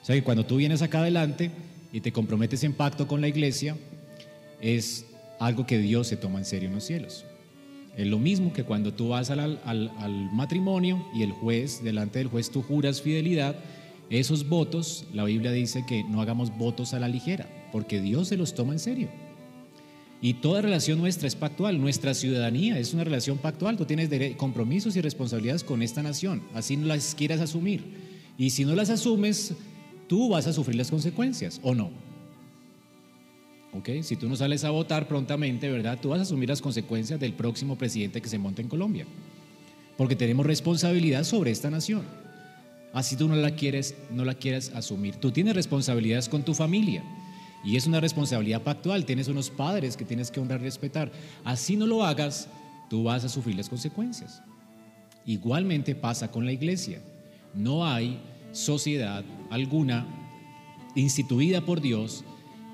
O sea que cuando tú vienes acá adelante y te comprometes en pacto con la iglesia, es algo que Dios se toma en serio en los cielos. Es lo mismo que cuando tú vas al, al, matrimonio y el juez, delante del juez tú juras fidelidad, esos votos, la Biblia dice que no hagamos votos a la ligera, porque Dios se los toma en serio. Y toda relación nuestra es pactual, nuestra ciudadanía es una relación pactual, tú tienes compromisos y responsabilidades con esta nación, así no las quieras asumir. Y si no las asumes, tú vas a sufrir las consecuencias, ¿o no? ¿Ok? Si tú no sales a votar prontamente, ¿verdad? Tú vas a asumir las consecuencias del próximo presidente que se monte en Colombia. Porque tenemos responsabilidad sobre esta nación. Así tú no la quieres, no la quieres asumir. Tú tienes responsabilidades con tu familia. Y es una responsabilidad pactual. Tienes unos padres que tienes que honrar y respetar. Así no lo hagas, tú vas a sufrir las consecuencias. Igualmente pasa con la iglesia. No hay sociedad alguna instituida por Dios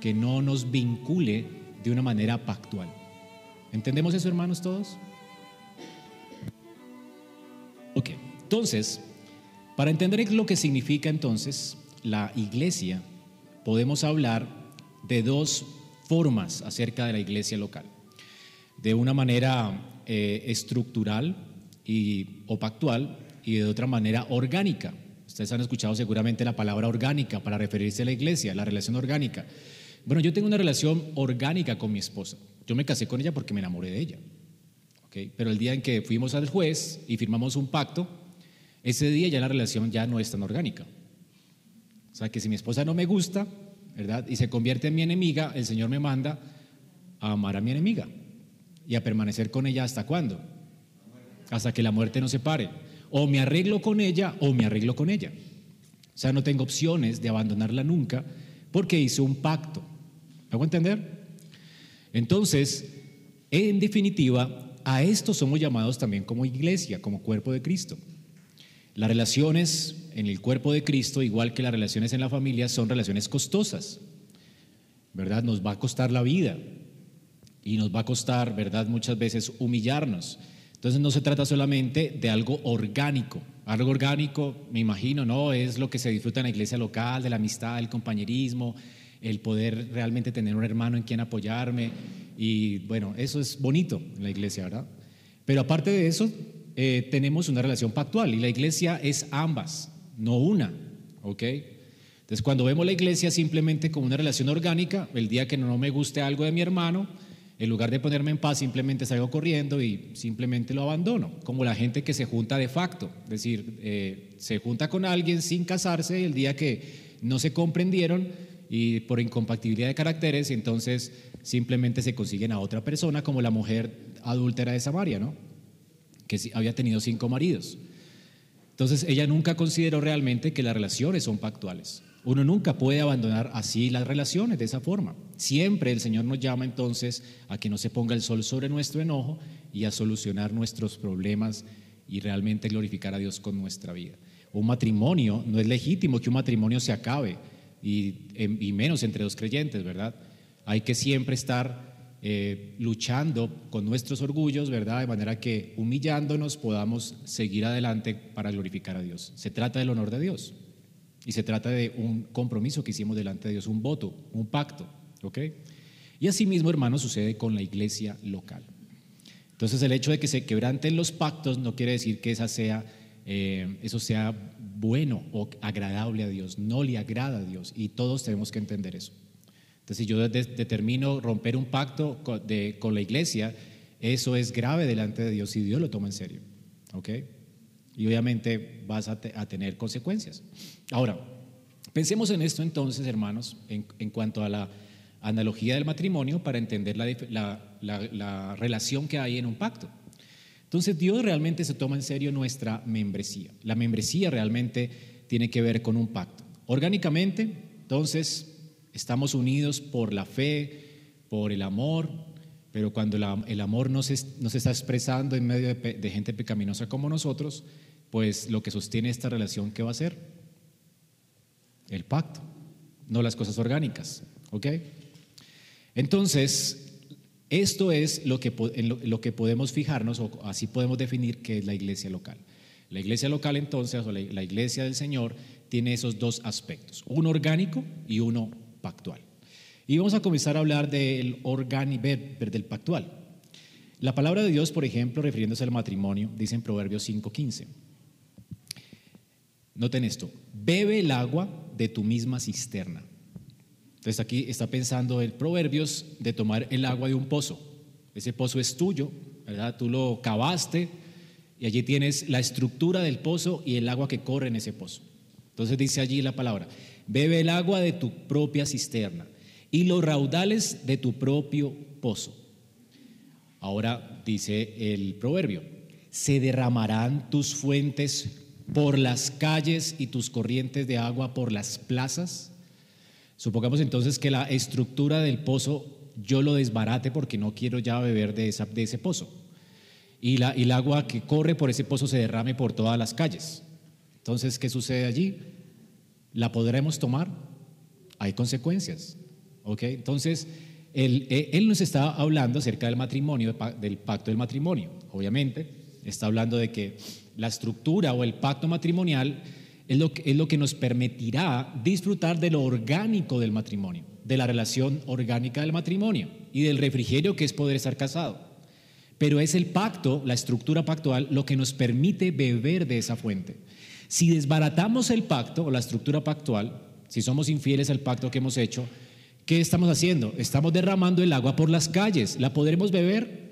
que no nos vincule de una manera pactual. ¿Entendemos eso, hermanos, todos? Ok, entonces, para entender lo que significa entonces la iglesia, podemos hablar de dos formas acerca de la iglesia local. De una manera eh, estructural y, o pactual y de otra manera orgánica. Ustedes han escuchado seguramente la palabra orgánica para referirse a la iglesia, la relación orgánica. Bueno, yo tengo una relación orgánica con mi esposa. Yo me casé con ella porque me enamoré de ella. Pero el día en que fuimos al juez y firmamos un pacto, ese día ya la relación ya no es tan orgánica. O sea que si mi esposa no me gusta, ¿verdad? Y se convierte en mi enemiga, el Señor me manda a amar a mi enemiga y a permanecer con ella hasta cuándo? Hasta que la muerte nos separe. O me arreglo con ella o me arreglo con ella. O sea, no tengo opciones de abandonarla nunca porque hizo un pacto. ¿Me hago entender? Entonces, en definitiva, a esto somos llamados también como iglesia, como cuerpo de Cristo. Las relaciones en el cuerpo de Cristo, igual que las relaciones en la familia, son relaciones costosas. ¿Verdad? Nos va a costar la vida y nos va a costar, ¿verdad? Muchas veces humillarnos. Entonces no se trata solamente de algo orgánico. Algo orgánico, me imagino, ¿no? Es lo que se disfruta en la iglesia local, de la amistad, el compañerismo, el poder realmente tener un hermano en quien apoyarme. Y bueno, eso es bonito en la iglesia, ¿verdad? Pero aparte de eso, eh, tenemos una relación pactual y la iglesia es ambas, no una, ¿ok? Entonces cuando vemos la iglesia simplemente como una relación orgánica, el día que no me guste algo de mi hermano, en lugar de ponerme en paz, simplemente salgo corriendo y simplemente lo abandono, como la gente que se junta de facto, es decir, eh, se junta con alguien sin casarse el día que no se comprendieron y por incompatibilidad de caracteres, entonces simplemente se consiguen a otra persona, como la mujer adúltera de Samaria, ¿no? que había tenido cinco maridos. Entonces ella nunca consideró realmente que las relaciones son pactuales. Uno nunca puede abandonar así las relaciones de esa forma. Siempre el Señor nos llama entonces a que no se ponga el sol sobre nuestro enojo y a solucionar nuestros problemas y realmente glorificar a Dios con nuestra vida. Un matrimonio, no es legítimo que un matrimonio se acabe y, y menos entre dos creyentes, ¿verdad? Hay que siempre estar eh, luchando con nuestros orgullos, ¿verdad? De manera que humillándonos podamos seguir adelante para glorificar a Dios. Se trata del honor de Dios y se trata de un compromiso que hicimos delante de Dios, un voto, un pacto. ¿Ok? Y asimismo, hermanos, sucede con la iglesia local. Entonces, el hecho de que se quebranten los pactos no quiere decir que esa sea, eh, eso sea bueno o agradable a Dios. No le agrada a Dios y todos tenemos que entender eso. Entonces, si yo determino romper un pacto con, con la iglesia, eso es grave delante de Dios y Dios lo toma en serio. ¿Ok? Y obviamente vas a, tener consecuencias. Ahora, pensemos en esto entonces, hermanos, en cuanto a la analogía del matrimonio para entender la, relación que hay en un pacto. Entonces Dios realmente se toma en serio nuestra membresía. La membresía realmente tiene que ver con un pacto. Orgánicamente, entonces, estamos unidos por la fe, por el amor, pero cuando el amor no se, está expresando en medio de, gente pecaminosa como nosotros, pues lo que sostiene esta relación, ¿qué va a ser? El pacto, no las cosas orgánicas. ¿Ok? Entonces, esto es lo que, lo, que podemos fijarnos, o así podemos definir qué es la iglesia local. La iglesia local entonces, o la iglesia del Señor, tiene esos dos aspectos, uno orgánico y uno pactual. Y vamos a comenzar a hablar del orgánico, del pactual. La palabra de Dios, por ejemplo, refiriéndose al matrimonio, dice en Proverbios 5:15. Noten esto, bebe el agua de tu misma cisterna. Entonces aquí está pensando el Proverbios de tomar el agua de un pozo. Ese pozo es tuyo, ¿verdad? Tú lo cavaste y allí tienes la estructura del pozo y el agua que corre en ese pozo. Entonces dice allí la palabra, bebe el agua de tu propia cisterna y los raudales de tu propio pozo. Ahora dice el proverbio, se derramarán tus fuentes por las calles y tus corrientes de agua por las plazas. Supongamos entonces que la estructura del pozo yo lo desbarate porque no quiero ya beber de, de ese pozo. Y, la, y el agua que corre por ese pozo se derrame por todas las calles. Entonces, ¿qué sucede allí? ¿La podremos tomar? Hay consecuencias. ¿Ok? Entonces, él, eh, él, nos está hablando acerca del matrimonio, del pacto del matrimonio. Obviamente, está hablando de que la estructura o el pacto matrimonial es lo, que, es lo que nos permitirá disfrutar de lo orgánico del matrimonio, de la relación orgánica del matrimonio y del refrigerio que es poder estar casado. Pero es el pacto, la estructura pactual, lo que nos permite beber de esa fuente. Si desbaratamos el pacto o la estructura pactual, si somos infieles al pacto que hemos hecho, ¿qué estamos haciendo? Estamos derramando el agua por las calles. ¿La podremos beber?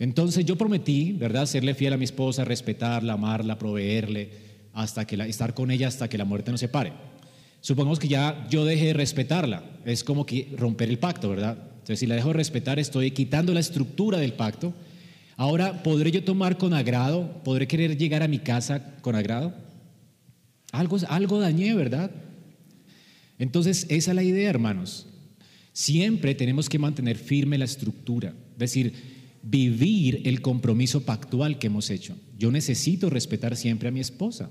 Entonces yo prometí, ¿verdad?, serle fiel a mi esposa, respetarla, amarla, proveerle, hasta que estar con ella hasta que la muerte nos separe. Supongamos que ya yo deje de respetarla, es como que romper el pacto, ¿verdad? Entonces si la dejo de respetar estoy quitando la estructura del pacto Ahora, ¿podré yo tomar con agrado? ¿Podré querer llegar a mi casa con agrado? Algo, algo dañé, ¿verdad? Entonces, esa es la idea, hermanos. Siempre tenemos que mantener firme la estructura, es decir, vivir el compromiso pactual que hemos hecho. Yo necesito respetar siempre a mi esposa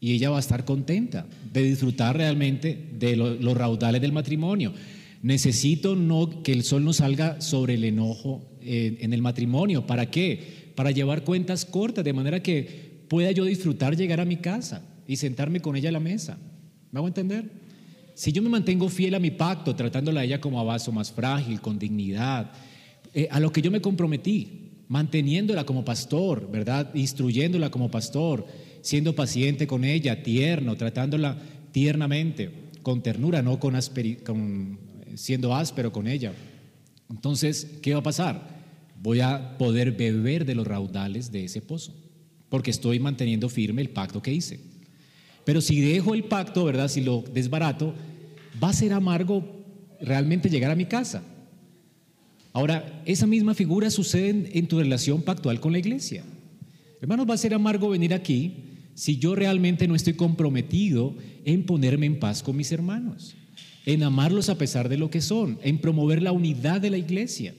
y ella va a estar contenta de disfrutar realmente de los raudales del matrimonio. Necesito no que el sol no salga sobre el enojo en el matrimonio. ¿Para qué? Para llevar cuentas cortas, de manera que pueda yo disfrutar llegar a mi casa y sentarme con ella a la mesa. ¿Me hago entender? Si yo me mantengo fiel a mi pacto, tratándola a ella como a vaso más frágil, con dignidad, eh, a lo que yo me comprometí, manteniéndola como pastor, ¿verdad? Instruyéndola como pastor, siendo paciente con ella, tierno, tratándola tiernamente, con ternura, no con, con siendo áspero con ella. Entonces, ¿qué va a pasar? Voy a poder beber de los raudales de ese pozo, porque estoy manteniendo firme el pacto que hice. Pero si dejo el pacto, ¿verdad? Si lo desbarato, va a ser amargo realmente llegar a mi casa. Ahora, esa misma figura sucede en, tu relación pactual con la iglesia. Hermanos, va a ser amargo venir aquí si yo realmente no estoy comprometido en ponerme en paz con mis hermanos en amarlos a pesar de lo que son, en promover la unidad de la iglesia.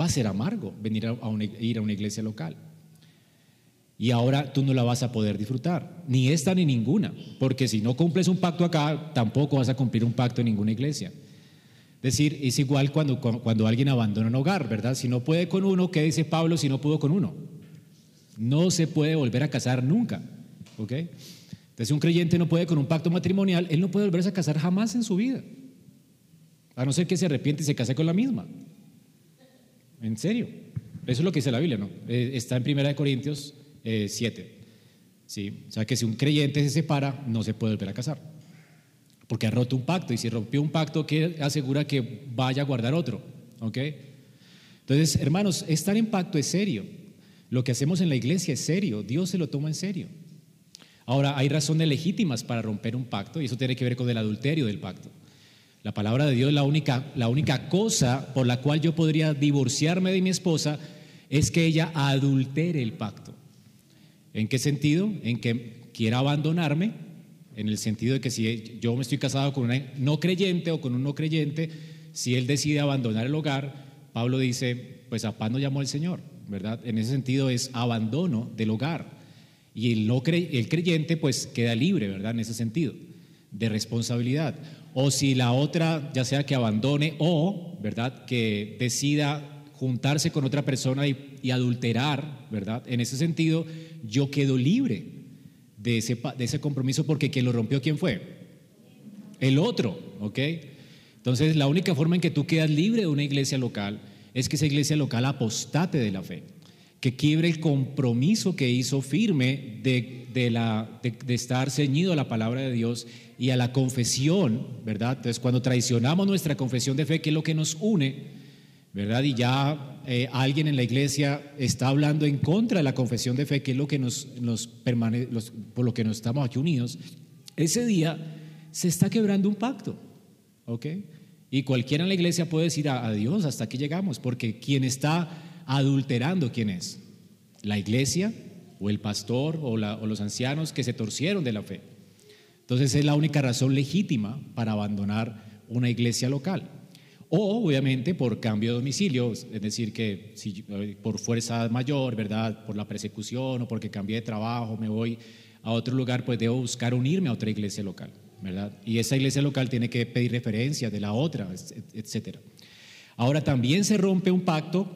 Va a ser amargo venir a, ir a una iglesia local. Y ahora tú no la vas a poder disfrutar, ni esta ni ninguna, porque si no cumples un pacto acá, tampoco vas a cumplir un pacto en ninguna iglesia. Decir, es igual cuando, cuando alguien abandona un hogar, ¿verdad? Si no puede con uno, ¿qué dice Pablo si no pudo con uno? No se puede volver a casar nunca, ¿ok? si un creyente no puede con un pacto matrimonial, él no puede volverse a casar jamás en su vida. A no ser que se arrepiente y se case con la misma. En serio. Eso es lo que dice la Biblia, ¿no? Eh, está en 1 Corintios 7. Eh, ¿Sí? O sea que si un creyente se separa, no se puede volver a casar. Porque ha roto un pacto. Y si rompió un pacto, ¿qué asegura que vaya a guardar otro? ¿Ok? Entonces, hermanos, estar en pacto es serio. Lo que hacemos en la iglesia es serio. Dios se lo toma en serio. Ahora, hay razones legítimas para romper un pacto y eso tiene que ver con el adulterio del pacto. La palabra de Dios, la única, la única cosa por la cual yo podría divorciarme de mi esposa es que ella adultere el pacto. ¿En qué sentido? En que quiera abandonarme, en el sentido de que si yo me estoy casado con una no creyente o con un no creyente, si él decide abandonar el hogar, Pablo dice, pues a paz no llamó el Señor, ¿verdad? En ese sentido es abandono del hogar. Y el, no el creyente pues queda libre, ¿verdad? En ese sentido, de responsabilidad. O si la otra, ya sea que abandone o, ¿verdad? Que decida juntarse con otra persona y, adulterar, ¿verdad? En ese sentido, yo quedo libre de ese, de ese compromiso porque quien lo rompió, ¿quién fue? El otro, ¿ok? Entonces, la única forma en que tú quedas libre de una iglesia local es que esa iglesia local apostate de la fe, que quiebre el compromiso que hizo firme de, la, de, estar ceñido a la palabra de Dios y a la confesión, ¿verdad? Entonces, cuando traicionamos nuestra confesión de fe, que es lo que nos une, ¿verdad? Y ya eh, alguien en la iglesia está hablando en contra de la confesión de fe, que es lo que nos, nos por lo que nos estamos aquí unidos, ese día se está quebrando un pacto, ¿ok? Y cualquiera en la iglesia puede decir a, Dios hasta aquí llegamos, porque quien está adulterando, ¿quién es? La iglesia o el pastor o, o los ancianos que se torcieron de la fe. Entonces es la única razón legítima para abandonar una iglesia local. O obviamente por cambio de domicilio, es decir, que si eh, por fuerza mayor, ¿verdad? Por la persecución o porque cambié de trabajo, me voy a otro lugar, pues debo buscar unirme a otra iglesia local, ¿verdad? Y esa iglesia local tiene que pedir referencia de la otra, etc. Ahora también se rompe un pacto,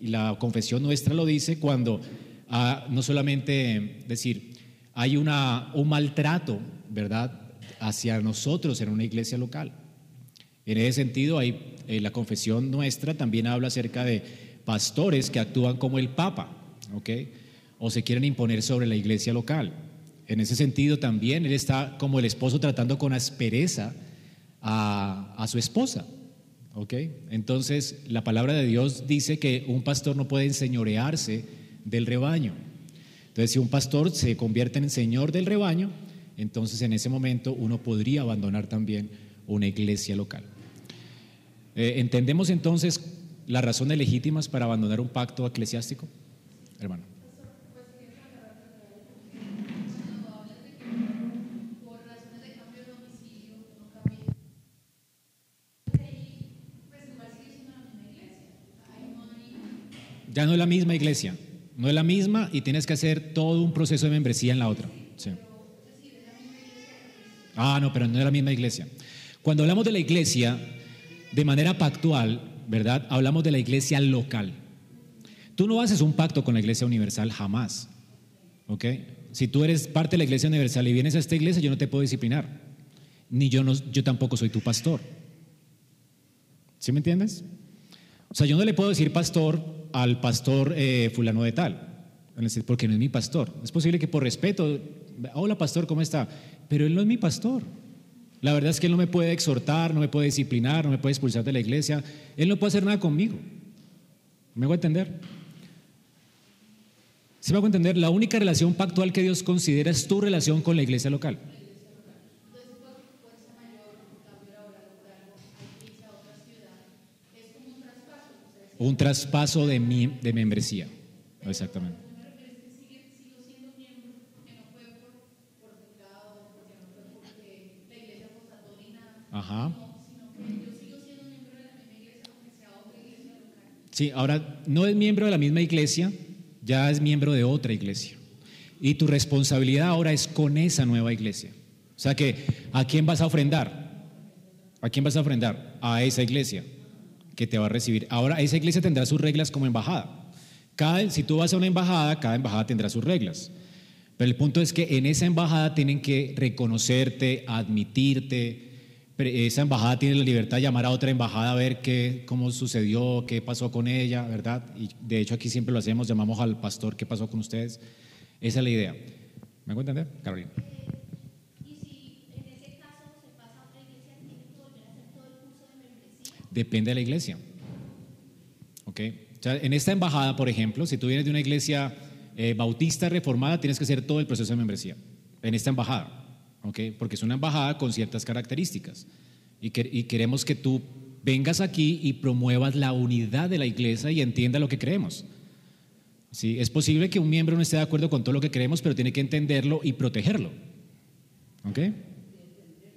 y la confesión nuestra lo dice, cuando ah, no solamente decir, hay una, un maltrato, ¿verdad? Hacia nosotros en una iglesia local. En ese sentido, hay, eh, la confesión nuestra también habla acerca de pastores que actúan como el Papa, ¿ok? O se quieren imponer sobre la iglesia local. En ese sentido también él está como el esposo tratando con aspereza a, a su esposa, ¿ok? Entonces la palabra de Dios dice que un pastor no puede enseñorearse del rebaño. Entonces si un pastor se convierte en señor del rebaño, entonces en ese momento uno podría abandonar también una iglesia local. Eh, ¿Entendemos entonces las razones legítimas para abandonar un pacto eclesiástico? Hermano. Ya no es la misma iglesia, no es la misma y tienes que hacer todo un proceso de membresía en la otra. Ah, no, pero no es la misma iglesia. Cuando hablamos de la iglesia, de manera pactual, ¿verdad? Hablamos de la iglesia local. Tú no haces un pacto con la iglesia universal jamás, ¿ok? Si tú eres parte de la iglesia universal y vienes a esta iglesia, yo no te puedo disciplinar, ni yo, no, yo tampoco soy tu pastor. ¿Sí me entiendes? O sea, yo no le puedo decir pastor al pastor eh, fulano de tal, porque no es mi pastor. Es posible que por respeto, hola pastor, ¿cómo está? Pero él no es mi pastor. La verdad es que Él no me puede exhortar, no me puede disciplinar, no me puede expulsar de la iglesia. Él no puede hacer nada conmigo. ¿Me hago entender? ¿Se me hago entender? La única relación pactual que Dios considera es tu relación con la iglesia local. Un traspaso de, mi, de membresía. Exactamente. Ajá. Sí, ahora no es miembro de la misma iglesia, ya es miembro de otra iglesia. Y tu responsabilidad ahora es con esa nueva iglesia. O sea que, ¿a quién vas a ofrendar? ¿A quién vas a ofrendar? A esa iglesia que te va a recibir. Ahora, esa iglesia tendrá sus reglas como embajada. Si tú vas a una embajada, cada embajada tendrá sus reglas. Pero el punto es que en esa embajada tienen que reconocerte, admitirte, esa embajada tiene la libertad de llamar a otra embajada a ver qué, cómo sucedió, qué pasó con ella, ¿verdad? Y de hecho aquí siempre lo hacemos, llamamos al pastor, ¿qué pasó con ustedes? Esa es la idea. ¿Me hago entender, Carolina? Depende de la iglesia. ¿Ok? O sea, en esta embajada, por ejemplo, si tú vienes de una iglesia eh, bautista reformada, tienes que hacer todo el proceso de membresía. En esta embajada porque es una embajada con ciertas características. Y, queremos que tú vengas aquí y promuevas la unidad de la iglesia y entienda lo que creemos. ¿Sí? Es posible que un miembro no esté de acuerdo con todo lo que creemos, pero tiene que entenderlo y protegerlo. ¿Ok?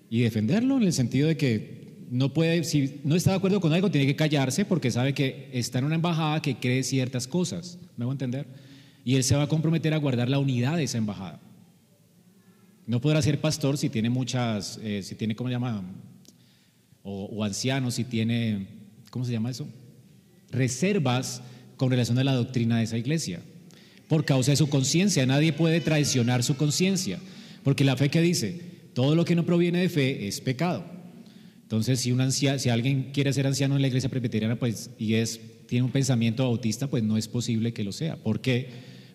Y defenderlo en el sentido de que no puede, si no está de acuerdo con algo, tiene que callarse porque sabe que está en una embajada que cree ciertas cosas. ¿Me hago entender? Y él se va a comprometer a guardar la unidad de esa embajada. No podrá ser pastor si tiene muchas, eh, si tiene, ¿cómo se llama? O, anciano, si tiene, ¿cómo se llama eso? reservas con relación a la doctrina de esa iglesia, por causa de su conciencia. Nadie puede traicionar su conciencia, porque la fe que dice, todo lo que no proviene de fe es pecado. Entonces, si, un si alguien quiere ser anciano en la iglesia presbiteriana pues, y es, tiene un pensamiento bautista, pues no es posible que lo sea. ¿Por qué?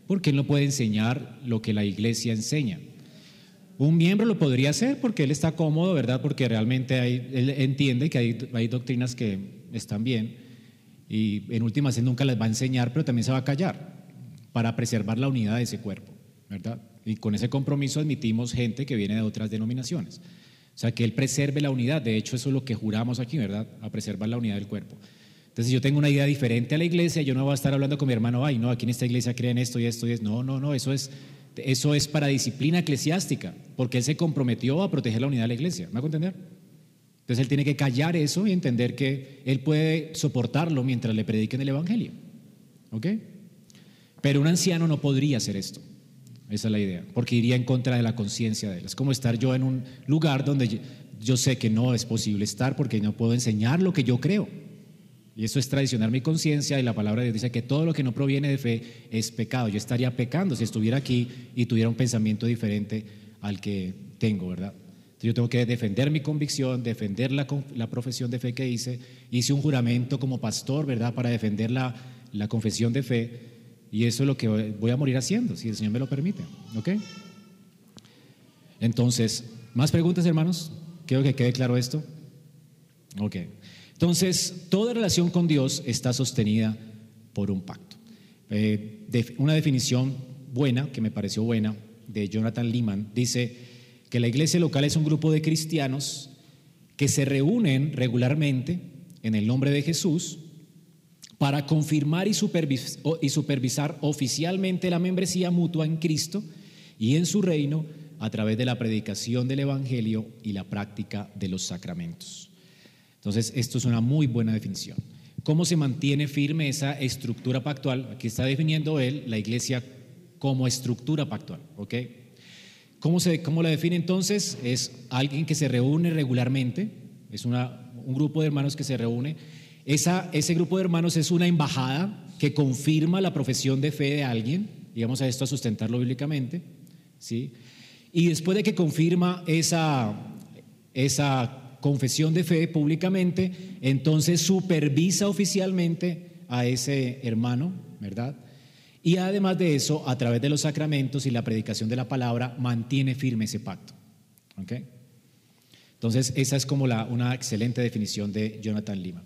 Porque él no puede enseñar lo que la iglesia enseña. Un miembro lo podría hacer porque él está cómodo, ¿verdad? Porque realmente él entiende que hay, hay doctrinas que están bien y en últimas él nunca les va a enseñar, pero también se va a callar para preservar la unidad de ese cuerpo, ¿verdad? Y con ese compromiso admitimos gente que viene de otras denominaciones. O sea, que él preserve la unidad. De hecho, eso es lo que juramos aquí, ¿verdad? A preservar la unidad del cuerpo. Entonces, yo tengo una idea diferente a la iglesia, yo no voy a estar hablando con mi hermano, ay, no, aquí en esta iglesia creen esto y esto y esto. No, no, no, eso es, eso es para disciplina eclesiástica, porque él se comprometió a proteger la unidad de la iglesia. ¿Me hago entender? Entonces él tiene que callar eso y entender que él puede soportarlo mientras le prediquen el Evangelio. ¿Ok? Pero un anciano no podría hacer esto. Esa es la idea, porque iría en contra de la conciencia de él. Es como estar yo en un lugar donde yo sé que no es posible estar porque no puedo enseñar lo que yo creo. Y eso es traicionar mi conciencia y la palabra de Dios dice que todo lo que no proviene de fe es pecado. Yo estaría pecando si estuviera aquí y tuviera un pensamiento diferente al que tengo, ¿verdad? Yo tengo que defender mi convicción, defender la, profesión de fe que hice. Hice un juramento como pastor, ¿verdad?, para defender la, la confesión de fe. Y eso es lo que voy a morir haciendo, si el Señor me lo permite. ¿Ok? Entonces, ¿más preguntas, hermanos? Quiero que quede claro esto. Ok. Entonces, toda relación con Dios está sostenida por un pacto. Eh, una definición buena, que me pareció buena, de Jonathan Lehman, dice, que la iglesia local es un grupo de cristianos que se reúnen regularmente en el nombre de Jesús para confirmar y supervisar, oficialmente la membresía mutua en Cristo y en su reino a través de la predicación del Evangelio y la práctica de los sacramentos. Entonces, esto es una muy buena definición. ¿Cómo se mantiene firme esa estructura pactual? Aquí está definiendo él la iglesia como estructura pactual, ¿ok? ¿Cómo, se, ¿Cómo la define entonces? Es alguien que se reúne regularmente, es un grupo de hermanos que se reúne. Esa, ese grupo de hermanos es una embajada que confirma la profesión de fe de alguien, y vamos a esto a sustentarlo bíblicamente, ¿sí? Y después de que confirma esa, esa confesión de fe públicamente, entonces supervisa oficialmente a ese hermano, ¿verdad? Y además de eso, a través de los sacramentos y la predicación de la palabra, mantiene firme ese pacto. Entonces, esa es como la, una excelente definición de Jonathan Lima.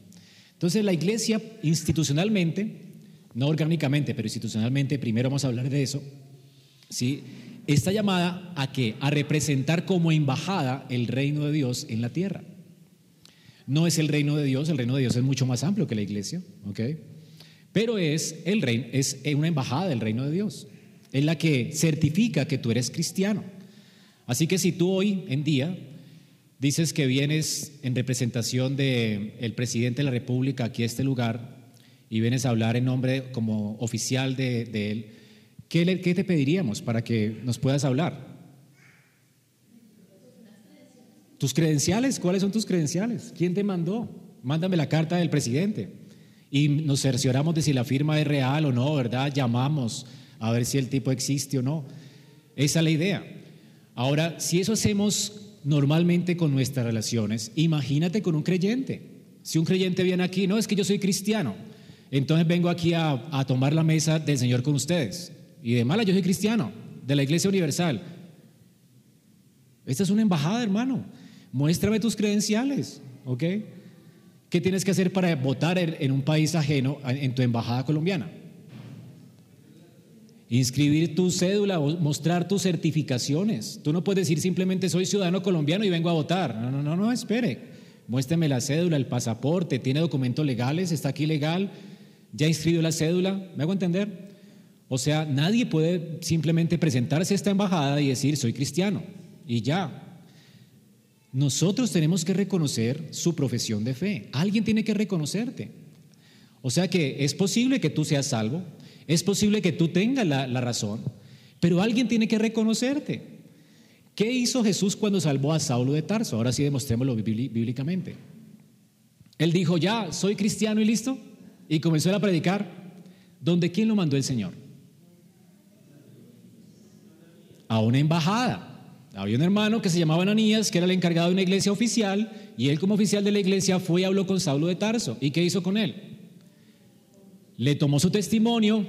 Entonces, la iglesia institucionalmente, no orgánicamente, pero institucionalmente, primero vamos a hablar de eso, ¿sí? está llamada a qué? A representar como embajada el reino de Dios en la tierra. No es el reino de Dios, el reino de Dios es mucho más amplio que la iglesia, ¿ok? Pero es, el reino, es una embajada del reino de Dios. Es la que certifica que tú eres cristiano. Así que si tú hoy en día dices que vienes en representación del el presidente de la República aquí a este lugar y vienes a hablar en nombre como oficial de, él, ¿qué, ¿qué te pediríamos para que nos puedas hablar? ¿Tus credenciales? ¿Cuáles son tus credenciales? ¿Quién te mandó? Mándame la carta del presidente y nos cercioramos de si la firma es real o no, ¿verdad? Llamamos a ver si el tipo existe o no. Esa es la idea. Ahora, si eso hacemos normalmente con nuestras relaciones, imagínate con un creyente. Si un creyente viene aquí, no es que yo soy cristiano, entonces vengo aquí a, a tomar la mesa del Señor con ustedes. Y de mala, yo soy cristiano, de la Iglesia Universal. Esta es una embajada, hermano. Muéstrame tus credenciales, ¿ok? ¿Qué tienes que hacer para votar en un país ajeno en tu embajada colombiana? Inscribir tu cédula, mostrar tus certificaciones. Tú no puedes decir simplemente soy ciudadano colombiano y vengo a votar. No, no, no, no, espere. Muéstrame la cédula, el pasaporte, tiene documentos legales, está aquí legal, ya inscribió la cédula. ¿Me hago entender? O sea, nadie puede simplemente presentarse a esta embajada y decir soy cristiano y ya. Nosotros tenemos que reconocer su profesión de fe. Alguien tiene que reconocerte. O sea que es posible que tú seas salvo, es posible que tú tengas la, razón, pero alguien tiene que reconocerte. ¿Qué hizo Jesús cuando salvó a Saulo de Tarso? Ahora sí demostrémoslo bíblicamente. Él dijo, ya, soy cristiano y listo. y comenzó a predicar. ¿Dónde quién lo mandó el Señor? A una embajada. Había un hermano que se llamaba Ananías, que era el encargado de una iglesia oficial, y él como oficial de la iglesia fue y habló con Saulo de Tarso. ¿Y qué hizo con él? Le tomó su testimonio,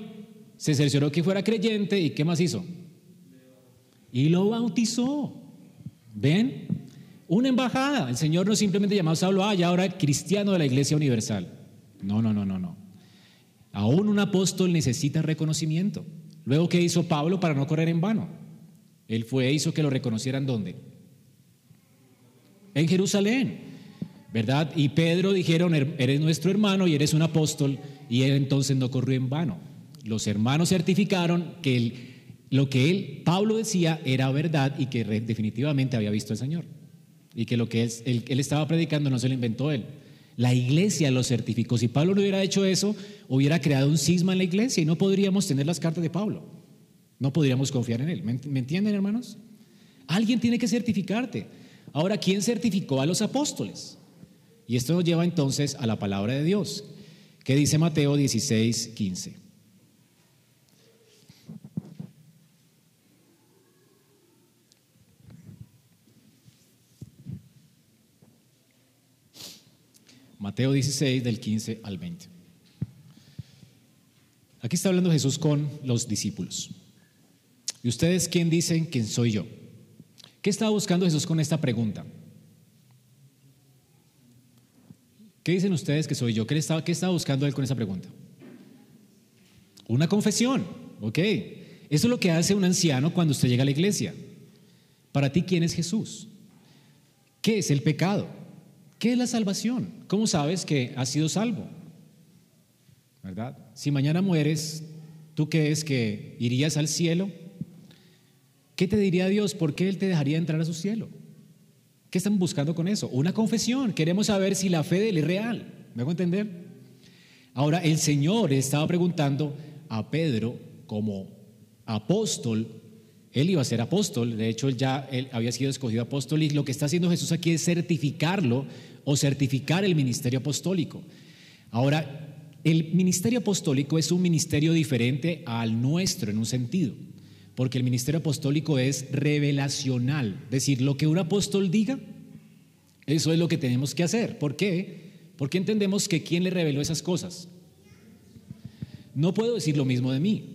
se cercioró que fuera creyente, ¿y qué más hizo? Y lo bautizó. ¿Ven? Una embajada. El Señor no simplemente llamó a Saulo, ah, ya ahora cristiano de la iglesia universal. No, no, no, no, no. Aún un apóstol necesita reconocimiento. Luego, ¿qué hizo Pablo para no correr en vano? Él fue e hizo que lo reconocieran dónde? En Jerusalén, ¿verdad? Y Pedro dijeron, eres nuestro hermano y eres un apóstol, y él entonces no corrió en vano. Los hermanos certificaron que lo que él, Pablo decía, era verdad y que definitivamente había visto al Señor. Y que lo que él, él estaba predicando no se lo inventó él. La iglesia lo certificó. Si Pablo no hubiera hecho eso, hubiera creado un cisma en la iglesia y no podríamos tener las cartas de Pablo. No podríamos confiar en él. ¿Me entienden, hermanos? Alguien tiene que certificarte. Ahora, ¿quién certificó a los apóstoles? Y esto nos lleva entonces a la palabra de Dios. ¿Qué dice Mateo 16, 15? Mateo 16 del 15 al 20. Aquí está hablando Jesús con los discípulos. ¿Y ustedes quién dicen quién soy yo? ¿Qué estaba buscando Jesús con esta pregunta? ¿Qué dicen ustedes que soy yo? ¿Qué estaba, buscando él con esa pregunta? Una confesión, ¿ok? Eso es lo que hace un anciano cuando usted llega a la iglesia. Para ti, ¿quién es Jesús? ¿Qué es el pecado? ¿Qué es la salvación? ¿Cómo sabes que has sido salvo? ¿Verdad? Si mañana mueres, ¿tú crees que irías al cielo? ¿Qué te diría Dios? ¿Por qué Él te dejaría entrar a su cielo? ¿Qué están buscando con eso? Una confesión. Queremos saber si la fe de Él es real. ¿Me hago entender? Ahora, el Señor estaba preguntando a Pedro como apóstol él iba a ser apóstol, de hecho ya él había sido escogido apóstol y lo que está haciendo Jesús aquí es certificarlo o certificar el ministerio apostólico. Ahora, el ministerio apostólico es un ministerio diferente al nuestro en un sentido, porque el ministerio apostólico es revelacional, es decir, lo que un apóstol diga, eso es lo que tenemos que hacer. ¿Por qué? Porque entendemos que ¿quién le reveló esas cosas? No puedo decir lo mismo de mí.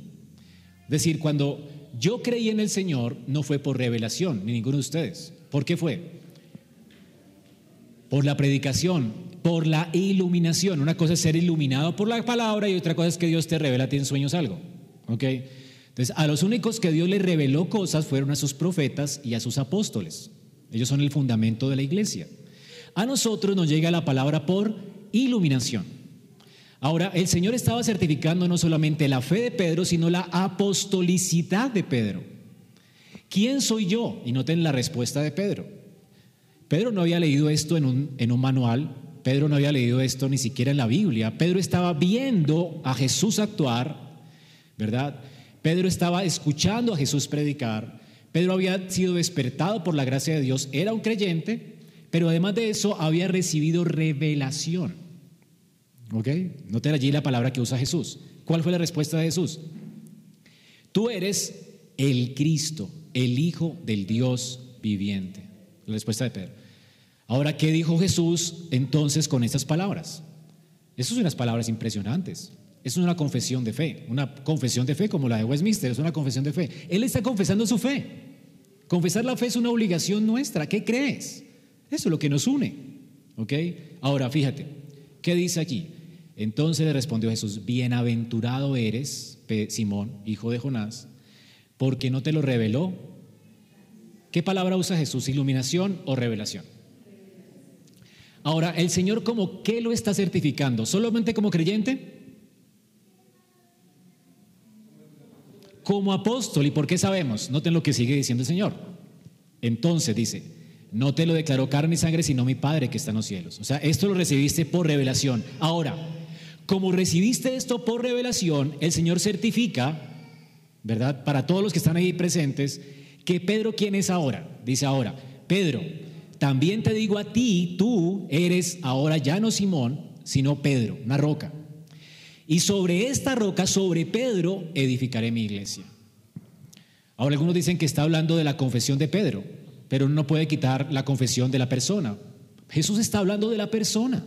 Es decir, cuando yo creí en el Señor no fue por revelación, ni ninguno de ustedes. ¿Por qué fue? Por la predicación, por la iluminación. Una cosa es ser iluminado por la palabra y otra cosa es que Dios te revela en sueños algo. ¿Ok? Entonces, a los únicos que Dios le reveló cosas fueron a sus profetas y a sus apóstoles. Ellos son el fundamento de la iglesia. A nosotros nos llega la palabra por iluminación. Ahora, el Señor estaba certificando no solamente la fe de Pedro, sino la apostolicidad de Pedro. ¿Quién soy yo? Y noten la respuesta de Pedro. Pedro no había leído esto en un, en un manual, Pedro no había leído esto ni siquiera en la Biblia. Pedro estaba viendo a Jesús actuar, ¿verdad? Pedro estaba escuchando a Jesús predicar. Pedro había sido despertado por la gracia de Dios, era un creyente, pero además de eso había recibido revelación. ¿Ok? Noten allí la palabra que usa Jesús. ¿Cuál fue la respuesta de Jesús? Tú eres el Cristo, el Hijo del Dios viviente. La respuesta de Pedro. Ahora, ¿qué dijo Jesús entonces con estas palabras? Esas son unas palabras impresionantes. Es una confesión de fe, una confesión de fe como la de Westminster, es una confesión de fe. Él está confesando su fe. Confesar la fe es una obligación nuestra. ¿Qué crees? Eso es lo que nos une. ¿Ok? Ahora, fíjate, ¿qué dice aquí? Entonces le respondió Jesús, bienaventurado eres, Simón, hijo de Jonás, porque no te lo reveló. ¿Qué palabra usa Jesús? ¿Iluminación o revelación? Ahora, el Señor como qué lo está certificando? ¿Solamente como creyente? Como apóstol. ¿Y por qué sabemos? Noten lo que sigue diciendo el Señor. Entonces dice, no te lo declaró carne y sangre, sino mi Padre que está en los cielos. O sea, esto lo recibiste por revelación. Ahora, como recibiste esto por revelación, el Señor certifica, ¿verdad? Para todos los que están ahí presentes, que Pedro, ¿quién es ahora? Dice ahora, Pedro, también te digo a ti, tú eres ahora ya no Simón, sino Pedro, una roca. Y sobre esta roca, sobre Pedro, edificaré mi iglesia. Ahora algunos dicen que está hablando de la confesión de Pedro, pero no puede quitar la confesión de la persona. Jesús está hablando de la persona.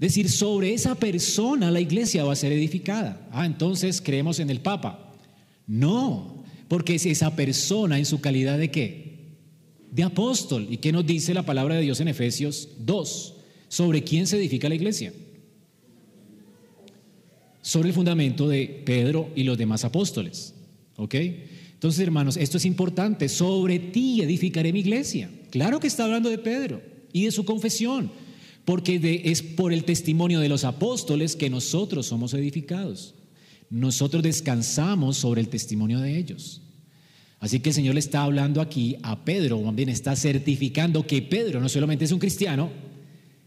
Es decir, sobre esa persona la iglesia va a ser edificada. Ah, entonces creemos en el Papa. No, porque es esa persona en su calidad de qué? De apóstol. ¿Y qué nos dice la palabra de Dios en Efesios 2? ¿Sobre quién se edifica la iglesia? Sobre el fundamento de Pedro y los demás apóstoles. ¿Ok? Entonces, hermanos, esto es importante. Sobre ti edificaré mi iglesia. Claro que está hablando de Pedro y de su confesión porque es por el testimonio de los apóstoles que nosotros somos edificados. Nosotros descansamos sobre el testimonio de ellos. Así que el Señor le está hablando aquí a Pedro, o bien está certificando que Pedro no solamente es un cristiano,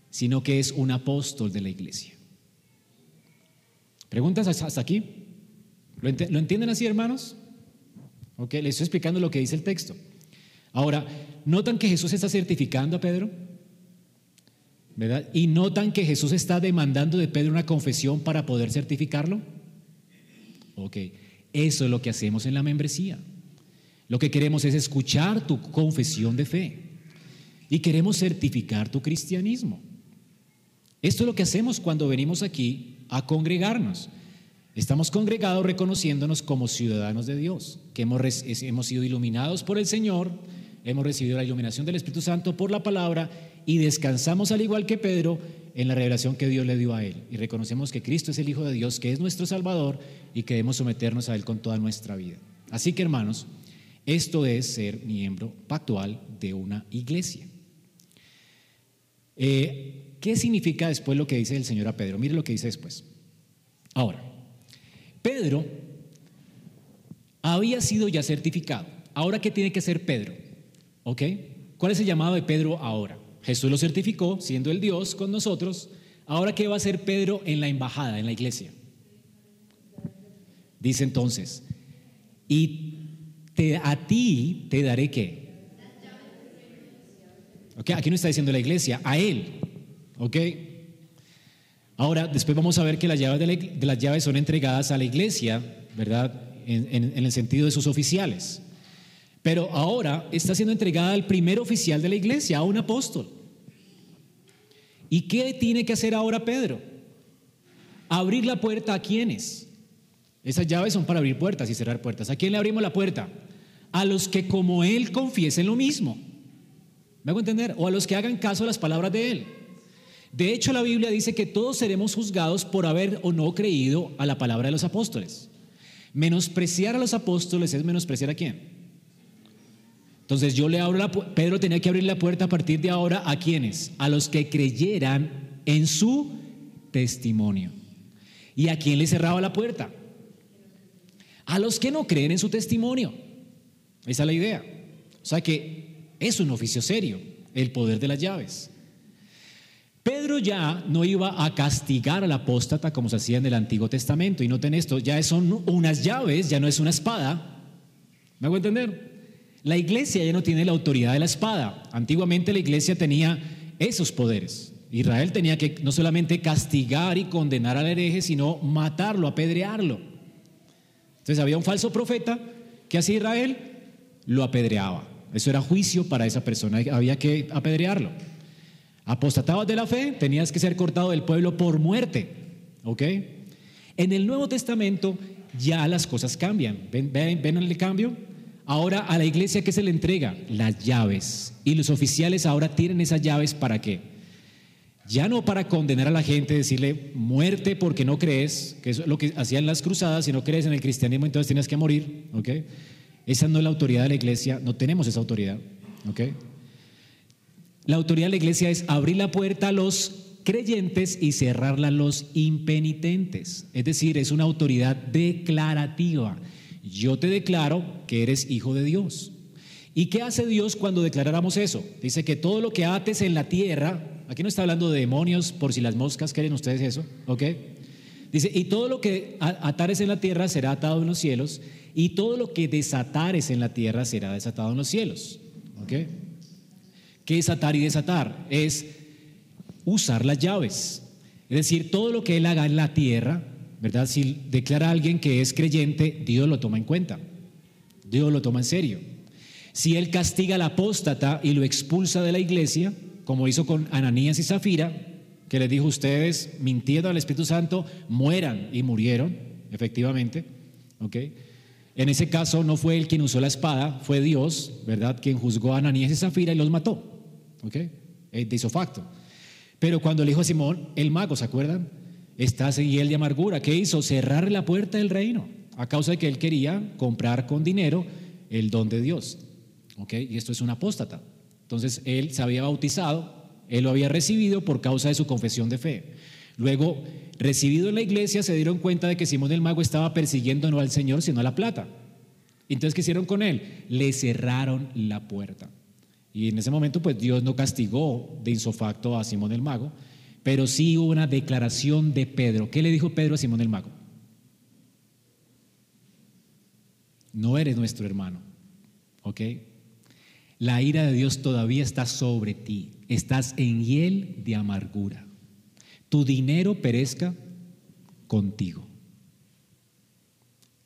sino que es un apóstol de la iglesia. ¿Preguntas hasta aquí? ¿Lo, entienden así, hermanos? Ok, les estoy explicando lo que dice el texto. Ahora, ¿notan que Jesús está certificando a Pedro? Y notan que Jesús está demandando de Pedro una confesión para poder certificarlo. Ok, eso es lo que hacemos en la membresía. Lo que queremos es escuchar tu confesión de fe y queremos certificar tu cristianismo. Esto es lo que hacemos cuando venimos aquí a congregarnos. Estamos congregados reconociéndonos como ciudadanos de Dios, que hemos, hemos sido iluminados por el Señor, hemos recibido la iluminación del Espíritu Santo por la palabra y descansamos al igual que Pedro en la revelación que Dios le dio a él. Y reconocemos que Cristo es el Hijo de Dios, que es nuestro Salvador y que debemos someternos a Él con toda nuestra vida. Así que hermanos, esto es ser miembro pactual de una iglesia. Eh, ¿Qué significa después lo que dice el Señor a Pedro? Mire lo que dice después. Ahora, Pedro había sido ya certificado. Ahora, ¿qué tiene que hacer Pedro? ¿Ok? ¿Cuál es el llamado de Pedro ahora? Jesús lo certificó, siendo el Dios con nosotros. Ahora, ¿qué va a hacer Pedro en la embajada, en la iglesia? Dice entonces, y a ti te daré qué. Okay, aquí no está diciendo la iglesia, a él. ¿Ok? Ahora, después vamos a ver que las llaves, de, las llaves son entregadas a la iglesia, ¿verdad? en el sentido de sus oficiales. Pero ahora está siendo entregada al primer oficial de la iglesia, a un apóstol. ¿Y qué tiene que hacer ahora Pedro? Abrir la puerta a quienes. Esas llaves son para abrir puertas y cerrar puertas. ¿A quién le abrimos la puerta? A los que como él confiesen lo mismo. ¿Me hago entender? O a los que hagan caso a las palabras de él. De hecho, la Biblia dice que todos seremos juzgados por haber o no creído a la palabra de los apóstoles. Menospreciar a los apóstoles es menospreciar a quién? Entonces yo le abro la Pedro tenía que abrir la puerta a partir de ahora a quienes? A los que creyeran en su testimonio. ¿Y a quién le cerraba la puerta? A los que no creen en su testimonio. Esa es la idea. O sea que es un oficio serio, el poder de las llaves. Pedro ya no iba a castigar al apóstata como se hacía en el Antiguo Testamento. Y noten esto, ya son unas llaves, ya no es una espada. ¿Me hago entender? La iglesia ya no tiene la autoridad de la espada. Antiguamente la iglesia tenía esos poderes. Israel tenía que no solamente castigar y condenar al hereje, sino matarlo, apedrearlo. Entonces había un falso profeta que hacía Israel, lo apedreaba. Eso era juicio para esa persona, había que apedrearlo. Apostatabas de la fe, tenías que ser cortado del pueblo por muerte. ¿Ok? En el Nuevo Testamento ya las cosas cambian. ¿Ven, ven, ven el cambio? Ahora a la iglesia que se le entrega las llaves. Y los oficiales ahora tienen esas llaves para qué? Ya no para condenar a la gente, decirle muerte porque no crees, que es lo que hacían las cruzadas, si no crees en el cristianismo entonces tienes que morir, ¿ok? Esa no es la autoridad de la iglesia, no tenemos esa autoridad, ¿ok? La autoridad de la iglesia es abrir la puerta a los creyentes y cerrarla a los impenitentes. Es decir, es una autoridad declarativa yo te declaro que eres hijo de Dios. ¿Y qué hace Dios cuando declaráramos eso? Dice que todo lo que ates en la tierra, aquí no está hablando de demonios, por si las moscas quieren ustedes eso, ¿ok? Dice, y todo lo que atares en la tierra será atado en los cielos, y todo lo que desatares en la tierra será desatado en los cielos, ¿ok? ¿Qué es atar y desatar? Es usar las llaves. Es decir, todo lo que Él haga en la tierra, ¿verdad? Si declara a alguien que es creyente, Dios lo toma en cuenta. Dios lo toma en serio. Si Él castiga al apóstata y lo expulsa de la iglesia, como hizo con Ananías y Zafira, que les dijo ustedes, mintiendo al Espíritu Santo, mueran y murieron, efectivamente. ¿ok? En ese caso no fue él quien usó la espada, fue Dios, ¿verdad? Quien juzgó a Ananías y Zafira y los mató. ¿Ok? Eh, de facto. Pero cuando le dijo a Simón, el mago, ¿se acuerdan? Estás en hiel de amargura. ¿Qué hizo? Cerrar la puerta del reino a causa de que él quería comprar con dinero el don de Dios. ¿Ok? Y esto es un apóstata. Entonces él se había bautizado, él lo había recibido por causa de su confesión de fe. Luego, recibido en la iglesia, se dieron cuenta de que Simón el mago estaba persiguiendo no al Señor, sino a la plata. Entonces, ¿qué hicieron con él? Le cerraron la puerta. Y en ese momento, pues Dios no castigó de insofacto a Simón el mago, pero sí hubo una declaración de Pedro. ¿Qué le dijo Pedro a Simón el mago? No eres nuestro hermano, ¿ok? La ira de Dios todavía está sobre ti. Estás en hiel de amargura tu dinero perezca contigo.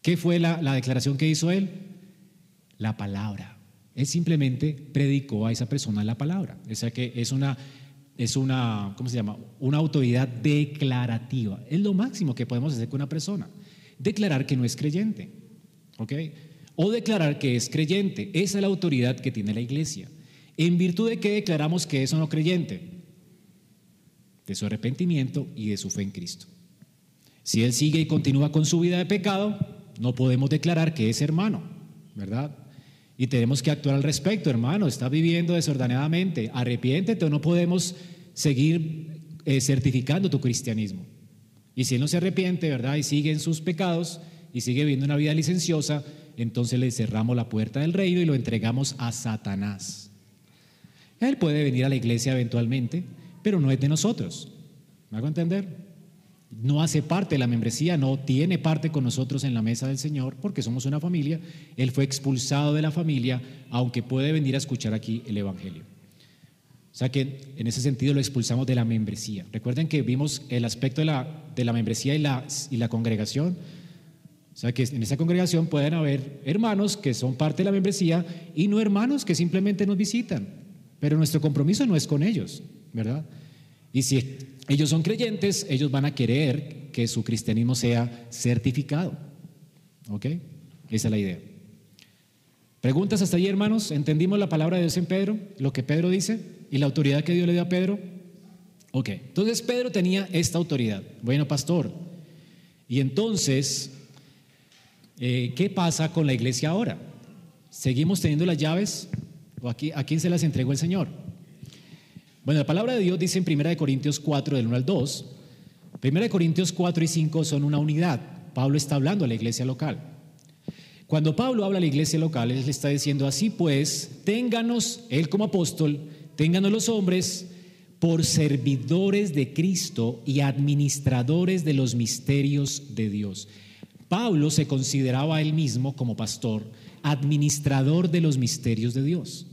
¿Qué fue la, declaración que hizo él? La palabra. Él simplemente predicó a esa persona la palabra. O sea que es una, es una, ¿cómo se llama? Una autoridad declarativa. Es lo máximo que podemos hacer con una persona. Declarar que no es creyente. ¿Ok? O declarar que es creyente. Esa es la autoridad que tiene la iglesia. ¿En virtud de qué declaramos que es o no creyente? de su arrepentimiento y de su fe en Cristo. Si él sigue y continúa con su vida de pecado, no podemos declarar que es hermano, ¿verdad? Y tenemos que actuar al respecto, hermano, está viviendo desordenadamente, arrepiéntete o no podemos seguir eh, certificando tu cristianismo. Y si él no se arrepiente, ¿verdad? Y sigue en sus pecados y sigue viviendo una vida licenciosa, entonces le cerramos la puerta del reino y lo entregamos a Satanás. Él puede venir a la iglesia eventualmente, pero no es de nosotros. ¿Me hago entender? No hace parte de la membresía, no tiene parte con nosotros en la mesa del Señor porque somos una familia. Él fue expulsado de la familia, aunque puede venir a escuchar aquí el Evangelio. O sea que en ese sentido lo expulsamos de la membresía. Recuerden que vimos el aspecto de la, de la membresía y la, y la congregación. O sea que en esa congregación pueden haber hermanos que son parte de la membresía y no hermanos que simplemente nos visitan. Pero nuestro compromiso no es con ellos. ¿verdad? Y si ellos son creyentes, ellos van a querer que su cristianismo sea certificado. ¿Ok? Esa es la idea. ¿Preguntas hasta ahí, hermanos? ¿Entendimos la palabra de Dios en Pedro? ¿Lo que Pedro dice? ¿Y la autoridad que Dios le dio a Pedro? Ok. Entonces Pedro tenía esta autoridad. Bueno, pastor. Y entonces, eh, ¿qué pasa con la iglesia ahora? ¿Seguimos teniendo las llaves? ¿O aquí, a quién se las entregó el Señor? Bueno, la palabra de Dios dice en 1 Corintios 4, del 1 al 2. 1 Corintios 4 y 5 son una unidad. Pablo está hablando a la iglesia local. Cuando Pablo habla a la iglesia local, él le está diciendo, así pues, ténganos, él como apóstol, ténganos los hombres por servidores de Cristo y administradores de los misterios de Dios. Pablo se consideraba él mismo como pastor, administrador de los misterios de Dios.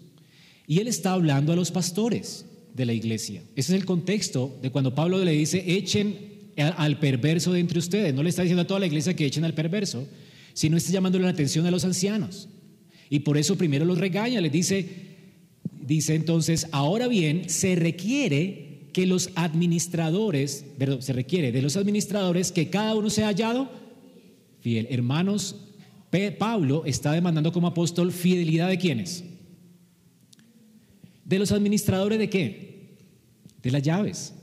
Y él está hablando a los pastores de la iglesia. Ese es el contexto de cuando Pablo le dice, echen al perverso de entre ustedes. No le está diciendo a toda la iglesia que echen al perverso, sino está llamándole la atención a los ancianos. Y por eso primero los regaña, les dice, dice entonces, ahora bien, se requiere que los administradores, perdón, se requiere de los administradores que cada uno sea hallado fiel. Hermanos, Pablo está demandando como apóstol fidelidad de quienes? ¿De los administradores de qué? De las llaves.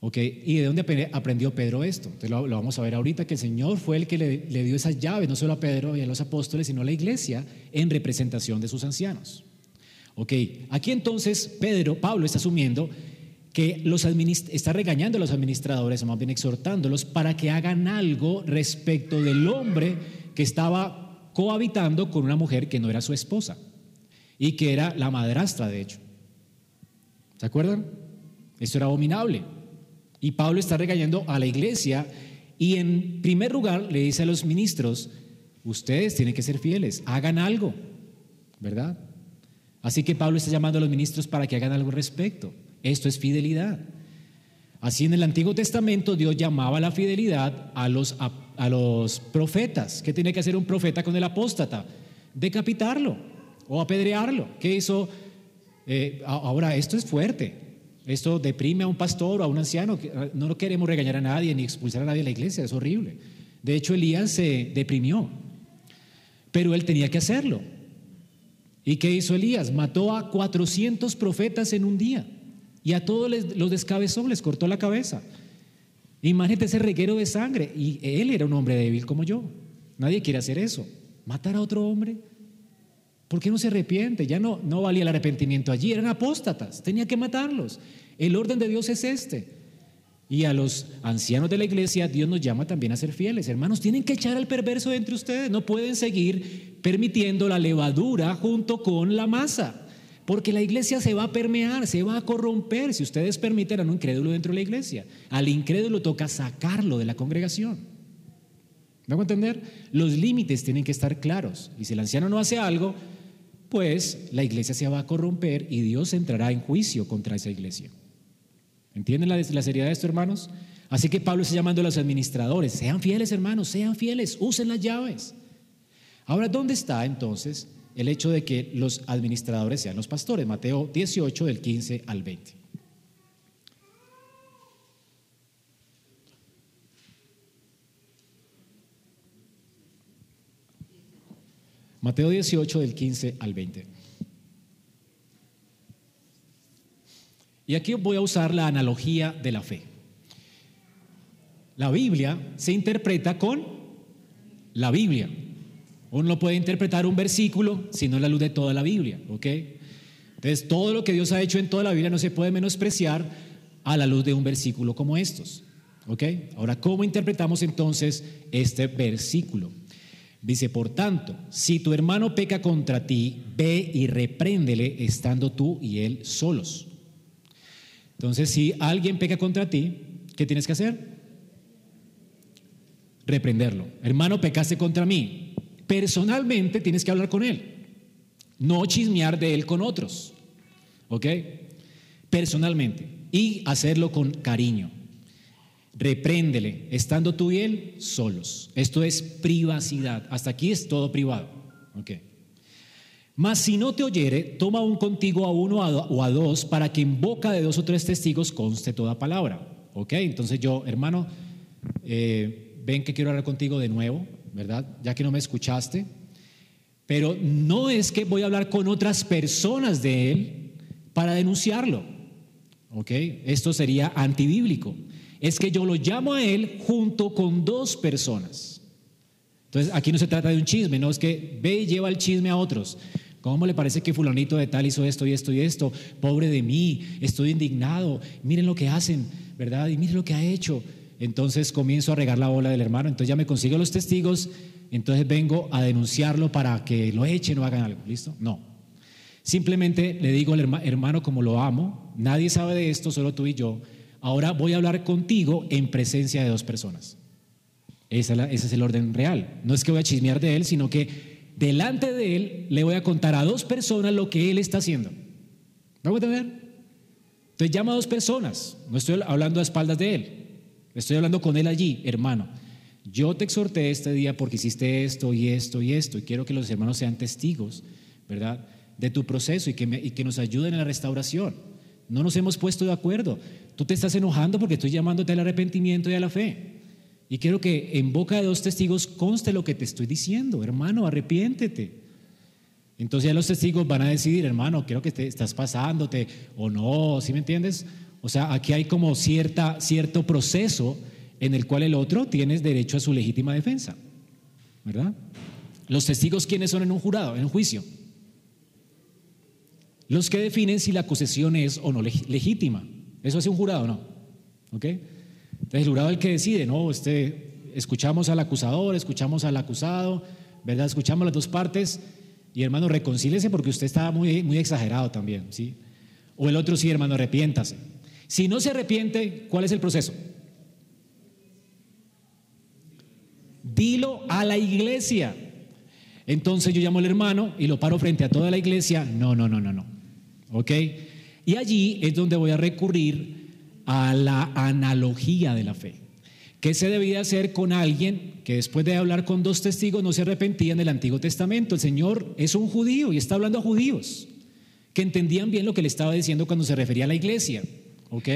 ¿Ok? ¿Y de dónde aprendió Pedro esto? Entonces lo, vamos a ver ahorita, que el Señor fue el que le, dio esas llaves, no solo a Pedro y a los apóstoles, sino a la iglesia en representación de sus ancianos. ¿Ok? Aquí entonces Pedro, Pablo está asumiendo que los está regañando a los administradores, o más bien exhortándolos, para que hagan algo respecto del hombre que estaba cohabitando con una mujer que no era su esposa y que era la madrastra, de hecho. ¿Se acuerdan? Esto era abominable. Y Pablo está regañando a la iglesia y en primer lugar le dice a los ministros, ustedes tienen que ser fieles, hagan algo, ¿verdad? Así que Pablo está llamando a los ministros para que hagan algo al respecto. Esto es fidelidad. Así en el Antiguo Testamento Dios llamaba la fidelidad a los, a, los profetas. ¿Qué tiene que hacer un profeta con el apóstata? Decapitarlo o apedrearlo. ¿Qué hizo? Eh, ahora, esto es fuerte. Esto deprime a un pastor o a un anciano. No queremos regañar a nadie ni expulsar a nadie de la iglesia, es horrible. De hecho, Elías se deprimió, pero él tenía que hacerlo. ¿Y qué hizo Elías? Mató a 400 profetas en un día y a todos los descabezó, les cortó la cabeza. Imagínate ese reguero de sangre. Y él era un hombre débil como yo. Nadie quiere hacer eso. Matar a otro hombre. ¿Por qué no se arrepiente? Ya no, no valía el arrepentimiento allí. Eran apóstatas. Tenía que matarlos. El orden de Dios es este. Y a los ancianos de la iglesia Dios nos llama también a ser fieles. Hermanos, tienen que echar al perverso entre ustedes. No pueden seguir permitiendo la levadura junto con la masa. Porque la iglesia se va a permear, se va a corromper si ustedes permiten a un incrédulo dentro de la iglesia. Al incrédulo toca sacarlo de la congregación. ¿Me a entender? Los límites tienen que estar claros. Y si el anciano no hace algo, pues la iglesia se va a corromper y Dios entrará en juicio contra esa iglesia. ¿Entienden la, seriedad de esto, hermanos? Así que Pablo está llamando a los administradores, sean fieles, hermanos, sean fieles, usen las llaves. Ahora, ¿dónde está entonces el hecho de que los administradores sean los pastores. Mateo 18 del 15 al 20. Mateo 18 del 15 al 20. Y aquí voy a usar la analogía de la fe. La Biblia se interpreta con la Biblia. Uno no puede interpretar un versículo sino la luz de toda la Biblia, ¿ok? Entonces, todo lo que Dios ha hecho en toda la Biblia no se puede menospreciar a la luz de un versículo como estos, ¿ok? Ahora, ¿cómo interpretamos entonces este versículo? Dice, por tanto, si tu hermano peca contra ti, ve y repréndele estando tú y él solos. Entonces, si alguien peca contra ti, ¿qué tienes que hacer? Reprenderlo. Hermano, pecaste contra mí Personalmente tienes que hablar con él, no chismear de él con otros. ¿Ok? Personalmente. Y hacerlo con cariño. Repréndele, estando tú y él solos. Esto es privacidad. Hasta aquí es todo privado. ¿Ok? Mas si no te oyere, toma un contigo a uno o a dos para que en boca de dos o tres testigos conste toda palabra. ¿Ok? Entonces yo, hermano, eh, ven que quiero hablar contigo de nuevo. ¿verdad? Ya que no me escuchaste. Pero no es que voy a hablar con otras personas de él para denunciarlo. ¿Ok? Esto sería antibíblico. Es que yo lo llamo a él junto con dos personas. Entonces, aquí no se trata de un chisme, no es que ve y lleva el chisme a otros. ¿Cómo le parece que fulanito de tal hizo esto y esto y esto? Pobre de mí, estoy indignado. Miren lo que hacen, ¿verdad? Y miren lo que ha hecho entonces comienzo a regar la bola del hermano, entonces ya me consigo los testigos, entonces vengo a denunciarlo para que lo echen o hagan algo, ¿listo? No. Simplemente le digo al hermano como lo amo, nadie sabe de esto, solo tú y yo, ahora voy a hablar contigo en presencia de dos personas. ese es el orden real. No es que voy a chismear de él, sino que delante de él le voy a contar a dos personas lo que él está haciendo. ¿Me voy a entender? Entonces llama a dos personas, no estoy hablando a espaldas de él. Estoy hablando con él allí, hermano. Yo te exhorté este día porque hiciste esto y esto y esto, y quiero que los hermanos sean testigos, ¿verdad? De tu proceso y que, y que nos ayuden en la restauración. No nos hemos puesto de acuerdo. Tú te estás enojando porque estoy llamándote al arrepentimiento y a la fe. Y quiero que en boca de dos testigos conste lo que te estoy diciendo, hermano, arrepiéntete. Entonces ya los testigos van a decidir, hermano, creo que te estás pasándote o no, ¿sí me entiendes? O sea, aquí hay como cierta, cierto proceso en el cual el otro tiene derecho a su legítima defensa. ¿Verdad? Los testigos, ¿quiénes son en un jurado, en un juicio? Los que definen si la acusación es o no legítima. Eso hace un jurado, ¿no? ¿Ok? Entonces el jurado es el que decide, ¿no? Este, escuchamos al acusador, escuchamos al acusado, ¿verdad? Escuchamos las dos partes y hermano, reconcílese porque usted está muy, muy exagerado también, ¿sí? O el otro sí, hermano, arrepiéntase. Si no se arrepiente, ¿cuál es el proceso? Dilo a la iglesia. Entonces yo llamo al hermano y lo paro frente a toda la iglesia. No, no, no, no, no. ¿Ok? Y allí es donde voy a recurrir a la analogía de la fe. ¿Qué se debía hacer con alguien que después de hablar con dos testigos no se arrepentía en el Antiguo Testamento? El Señor es un judío y está hablando a judíos que entendían bien lo que le estaba diciendo cuando se refería a la iglesia. ¿Ok?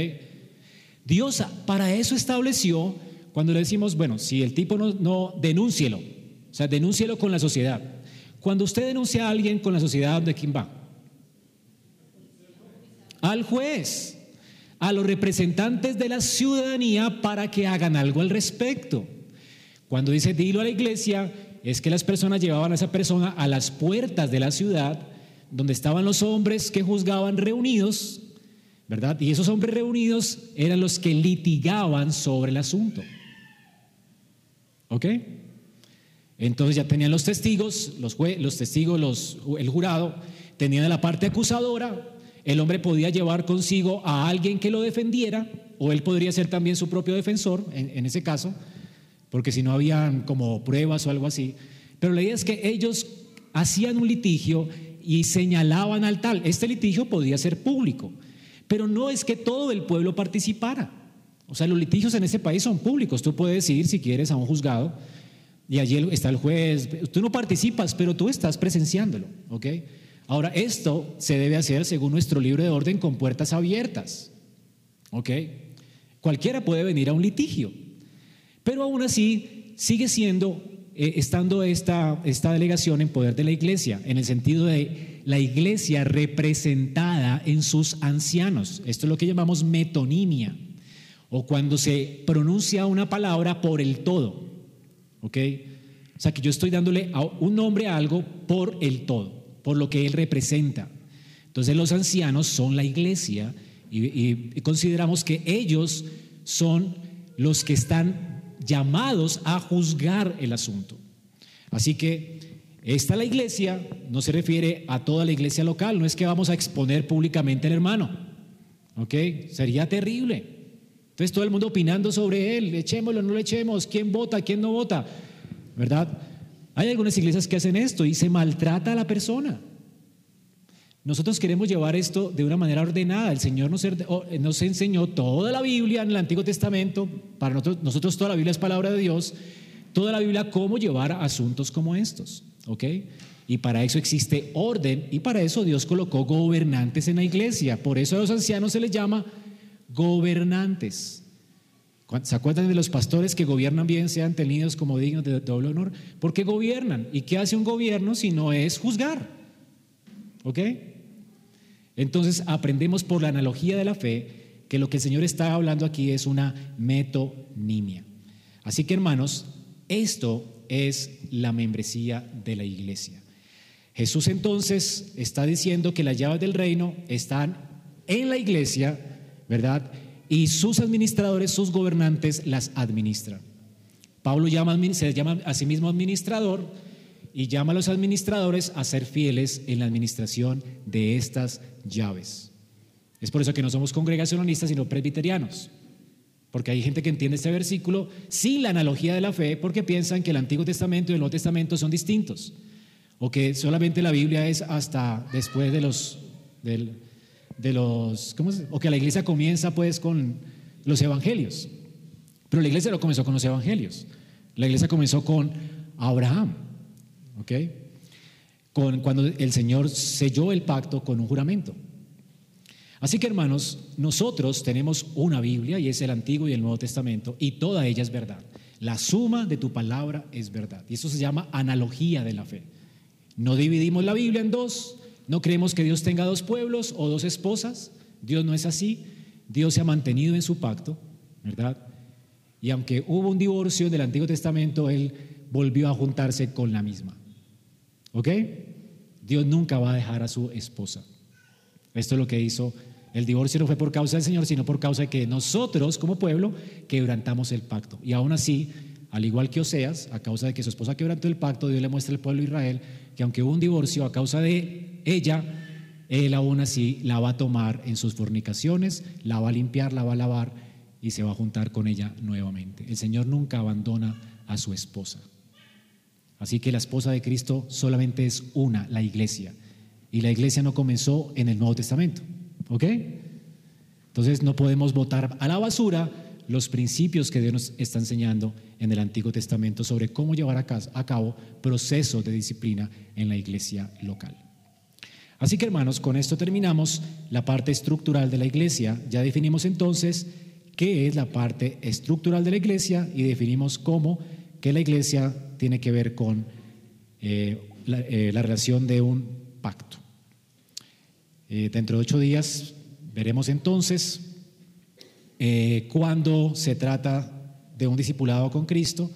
Dios para eso estableció, cuando le decimos, bueno, si el tipo no, no denúncielo, o sea, denúncielo con la sociedad. Cuando usted denuncia a alguien con la sociedad, ¿de quién va? Al juez, a los representantes de la ciudadanía para que hagan algo al respecto. Cuando dice dilo a la iglesia, es que las personas llevaban a esa persona a las puertas de la ciudad donde estaban los hombres que juzgaban reunidos, ¿verdad? Y esos hombres reunidos eran los que litigaban sobre el asunto. ¿Ok? Entonces ya tenían los testigos, los, los testigos, los, el jurado, tenían la parte acusadora, el hombre podía llevar consigo a alguien que lo defendiera, o él podría ser también su propio defensor, en, ese caso, porque si no habían como pruebas o algo así. Pero la idea es que ellos hacían un litigio y señalaban al tal. Este litigio podía ser público, pero no es que todo el pueblo participara. O sea, los litigios en ese país son públicos. Tú puedes ir, si quieres, a un juzgado y allí está el juez. Tú no participas, pero tú estás presenciándolo. ¿ok? Ahora, esto se debe hacer según nuestro libro de orden con puertas abiertas. ¿Ok? Cualquiera puede venir a un litigio, pero aún así sigue siendo eh, estando esta, esta delegación en poder de la iglesia, en el sentido de la iglesia representada en sus ancianos. Esto es lo que llamamos metonimia, o cuando se pronuncia una palabra por el todo. ¿Ok? O sea que yo estoy dándole un nombre a algo por el todo, por lo que él representa. Entonces los ancianos son la iglesia y consideramos que ellos son los que están llamados a juzgar el asunto. Así que esta la iglesia no se refiere a toda la iglesia local, no es que vamos a exponer públicamente al hermano, ¿ok? Sería terrible. Entonces todo el mundo opinando sobre él, echémoslo, no lo echemos, quién vota, quién no vota, ¿verdad? Hay algunas iglesias que hacen esto y se maltrata a la persona. Nosotros queremos llevar esto de una manera ordenada. El Señor nos, nos, enseñó toda la Biblia en el Antiguo Testamento. Para nosotros, nosotros, toda la Biblia es palabra de Dios. Toda la Biblia cómo llevar asuntos como estos. ¿Ok? Y para eso existe orden y para eso Dios colocó gobernantes en la iglesia. Por eso a los ancianos se les llama gobernantes. ¿Se acuerdan de los pastores que gobiernan bien, sean tenidos como dignos de doble honor? Porque gobiernan. ¿Y qué hace un gobierno si no es juzgar? ¿Ok? Entonces aprendemos por la analogía de la fe que lo que el Señor está hablando aquí es una metonimia. Así que hermanos, esto es la membresía de la iglesia. Jesús entonces está diciendo que las llaves del reino están en la iglesia, ¿verdad? Y sus administradores, sus gobernantes las administran. Pablo llama, se llama a sí mismo administrador y llama a los administradores a ser fieles en la administración de estas llaves. Es por eso que no somos congregacionalistas, sino presbiterianos. Porque hay gente que entiende este versículo sin la analogía de la fe, porque piensan que el Antiguo Testamento y el Nuevo Testamento son distintos. O que solamente la Biblia es hasta después de los. De los ¿cómo O que la iglesia comienza pues con los evangelios. Pero la iglesia no comenzó con los evangelios. La iglesia comenzó con Abraham. ¿Ok? Con, cuando el Señor selló el pacto con un juramento. Así que hermanos, nosotros tenemos una Biblia y es el Antiguo y el Nuevo Testamento y toda ella es verdad. La suma de tu palabra es verdad. Y eso se llama analogía de la fe. No dividimos la Biblia en dos, no creemos que Dios tenga dos pueblos o dos esposas. Dios no es así. Dios se ha mantenido en su pacto, ¿verdad? Y aunque hubo un divorcio en el Antiguo Testamento, Él volvió a juntarse con la misma. ¿Ok? Dios nunca va a dejar a su esposa. Esto es lo que hizo. El divorcio no fue por causa del Señor, sino por causa de que nosotros, como pueblo, quebrantamos el pacto. Y aún así, al igual que Oseas, a causa de que su esposa quebrantó el pacto, Dios le muestra al pueblo de Israel que aunque hubo un divorcio a causa de ella, él aún así la va a tomar en sus fornicaciones, la va a limpiar, la va a lavar y se va a juntar con ella nuevamente. El Señor nunca abandona a su esposa. Así que la esposa de Cristo solamente es una, la iglesia. Y la iglesia no comenzó en el Nuevo Testamento. ¿Ok? Entonces no podemos votar a la basura los principios que Dios nos está enseñando en el Antiguo Testamento sobre cómo llevar a cabo procesos de disciplina en la iglesia local. Así que hermanos, con esto terminamos la parte estructural de la iglesia. Ya definimos entonces qué es la parte estructural de la iglesia y definimos cómo que la iglesia tiene que ver con eh, eh, la, relación de un pacto. Eh, dentro de ocho días veremos entonces cuando se trata de un discipulado con Cristo,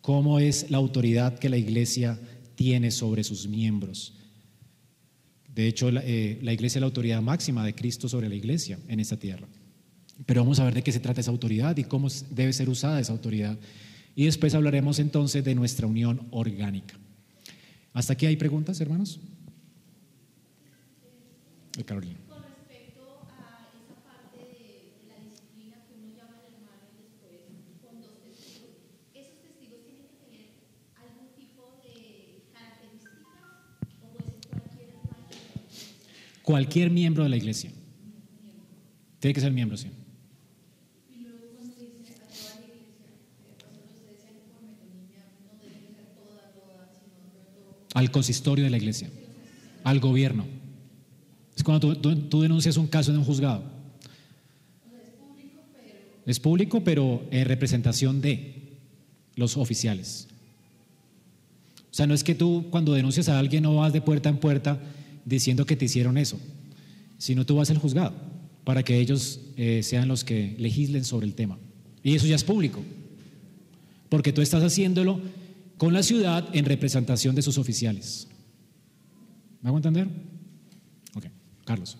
cómo es la autoridad que la iglesia tiene sobre sus miembros. De hecho, la, iglesia es la autoridad máxima de Cristo sobre la iglesia en esta tierra. Pero vamos a ver de qué se trata esa autoridad y cómo debe ser usada esa autoridad. Y después hablaremos entonces de nuestra unión orgánica. ¿Hasta aquí hay preguntas, hermanos? Eh, Carolina. Cualquier miembro de la iglesia. Tiene que ser miembro, sí. al consistorio de la iglesia, al gobierno. Es cuando tú, denuncias un caso en un juzgado. Es público, pero en representación de los oficiales. O sea, no es que tú cuando denuncias a alguien no vas de puerta en puerta diciendo que te hicieron eso, sino tú vas al juzgado para que ellos eh, sean los que legislen sobre el tema. Y eso ya es público, porque tú estás haciéndolo con la ciudad en representación de sus oficiales. ¿Me hago entender? Ok, Carlos.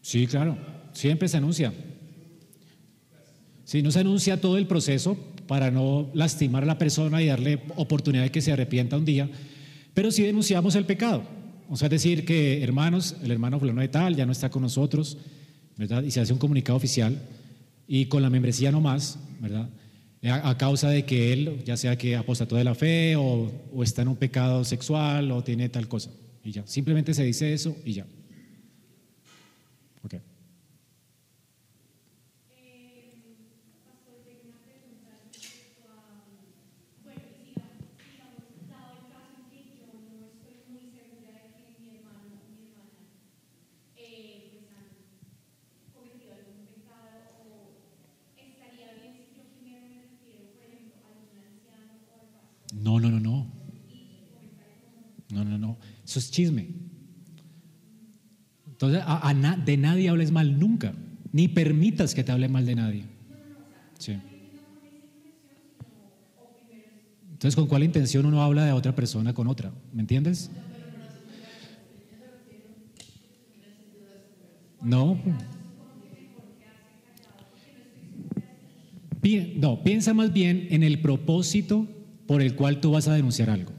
Sí, claro, siempre se anuncia. Si no se anuncia todo el proceso para no lastimar a la persona y darle oportunidad de que se arrepienta un día, pero sí denunciamos el pecado. O sea, decir que, hermanos, el hermano fulano de tal ya no está con nosotros, ¿verdad? Y se hace un comunicado oficial y con la membresía no más, ¿verdad? A, causa de que él, ya sea que apostató de la fe o está en un pecado sexual o tiene tal cosa. Y ya, simplemente se dice eso y ya. Okay. No, no, no, no. No, no, no. Eso es chisme. Entonces, de nadie hables mal nunca. Ni permitas que te hable mal de nadie. Sí. Entonces, ¿con cuál intención uno habla de otra persona con otra? ¿Me entiendes? No. No, piensa más bien en el propósito por el cual tú vas a denunciar algo.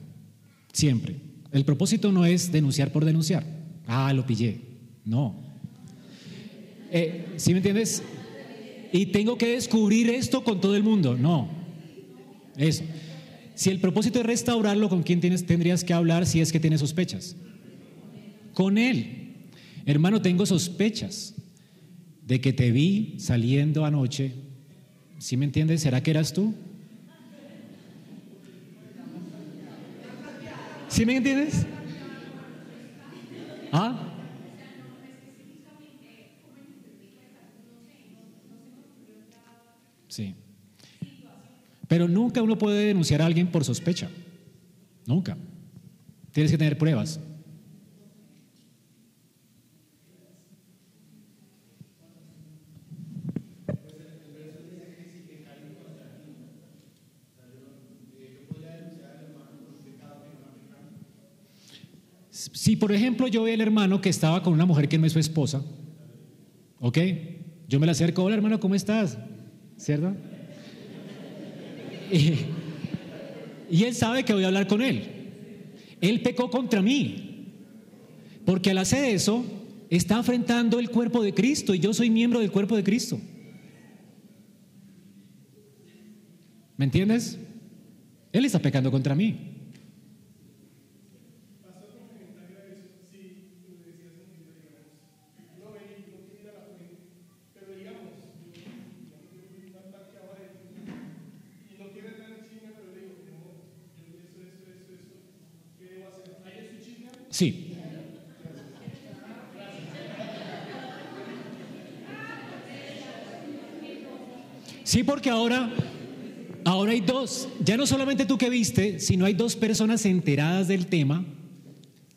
Siempre. El propósito no es denunciar por denunciar. Ah, lo pillé. No. Eh, ¿Sí me entiendes? Y tengo que descubrir esto con todo el mundo. No. Eso. Si el propósito es restaurarlo, ¿con quién tienes, tendrías que hablar si es que tienes sospechas? Con él. Hermano, tengo sospechas de que te vi saliendo anoche. ¿Sí me entiendes? ¿Será que eras tú? ¿Sí me entiendes? ¿Ah? Sí. Pero nunca uno puede denunciar a alguien por sospecha. Nunca. Tienes que tener pruebas. Si, por ejemplo, yo veo al hermano que estaba con una mujer que no es su esposa, ¿ok? Yo me la acerco, hola hermano, ¿cómo estás? ¿Cierto? Y, y él sabe que voy a hablar con él. Él pecó contra mí, porque al hacer eso, está enfrentando el cuerpo de Cristo y yo soy miembro del cuerpo de Cristo. ¿Me entiendes? Él está pecando contra mí. Sí. Sí, porque ahora, ahora hay dos, ya no solamente tú que viste, sino hay dos personas enteradas del tema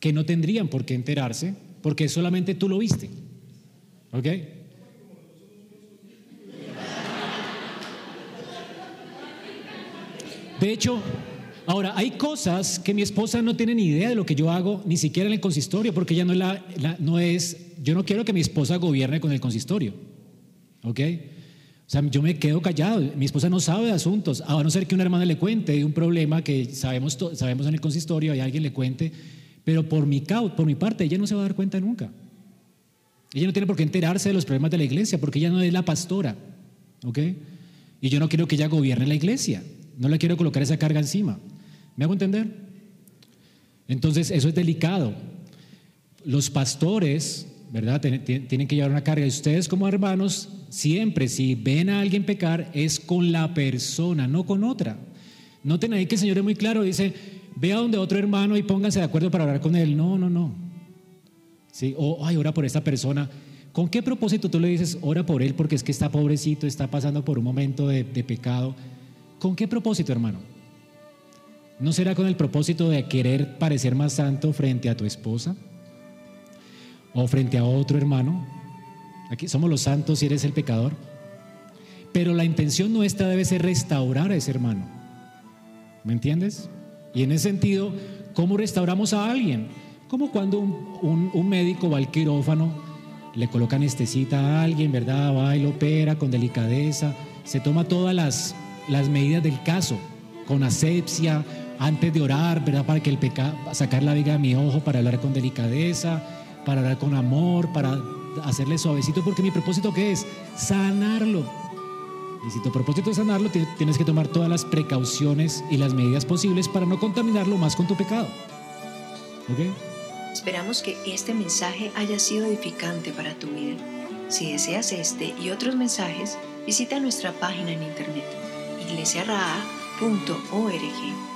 que no tendrían por qué enterarse, porque solamente tú lo viste. ¿Ok? De hecho, ahora hay cosas que mi esposa no tiene ni idea de lo que yo hago, ni siquiera en el consistorio, porque ella no es, la, no es yo no quiero que mi esposa gobierne con el consistorio. ¿Ok? O sea, yo me quedo callado. Mi esposa no sabe de asuntos, a no ser que una hermana le cuente de un problema que sabemos, sabemos en el consistorio y alguien le cuente, pero por mi, por mi parte, ella no se va a dar cuenta nunca. Ella no tiene por qué enterarse de los problemas de la iglesia, porque ella no es la pastora. ¿Ok? Y yo no quiero que ella gobierne la iglesia. No le quiero colocar esa carga encima. ¿Me hago entender? Entonces, eso es delicado. Los pastores, ¿verdad? Tienen, que llevar una carga. Y ustedes como hermanos, siempre, si ven a alguien pecar, es con la persona, no con otra. Noten ahí que el Señor es muy claro, dice, ve a donde otro hermano y pónganse de acuerdo para hablar con él. No, no, no. Sí, o, ay, ora por esta persona. ¿Con qué propósito tú le dices, ora por él porque es que está pobrecito, está pasando por un momento de pecado? ¿Con qué propósito, hermano? ¿No será con el propósito de querer parecer más santo frente a tu esposa? ¿O frente a otro hermano? Aquí somos los santos y eres el pecador. Pero la intención nuestra debe ser restaurar a ese hermano. ¿Me entiendes? Y en ese sentido, ¿cómo restauramos a alguien? Como cuando un, médico va al quirófano, le coloca anestesita a alguien, ¿verdad? Va y lo opera con delicadeza, se toma todas las, las medidas del caso, con asepsia, antes de orar, ¿verdad? Para que el pecado, sacar la viga de mi ojo, para hablar con delicadeza, para hablar con amor, para hacerle suavecito, porque mi propósito ¿qué es? Sanarlo. Y si tu propósito es sanarlo, ti- tienes que tomar todas las precauciones y las medidas posibles para no contaminarlo más con tu pecado. ¿Ok? Esperamos que este mensaje haya sido edificante para tu vida. Si deseas este y otros mensajes, visita nuestra página en internet iglesiaraa.org.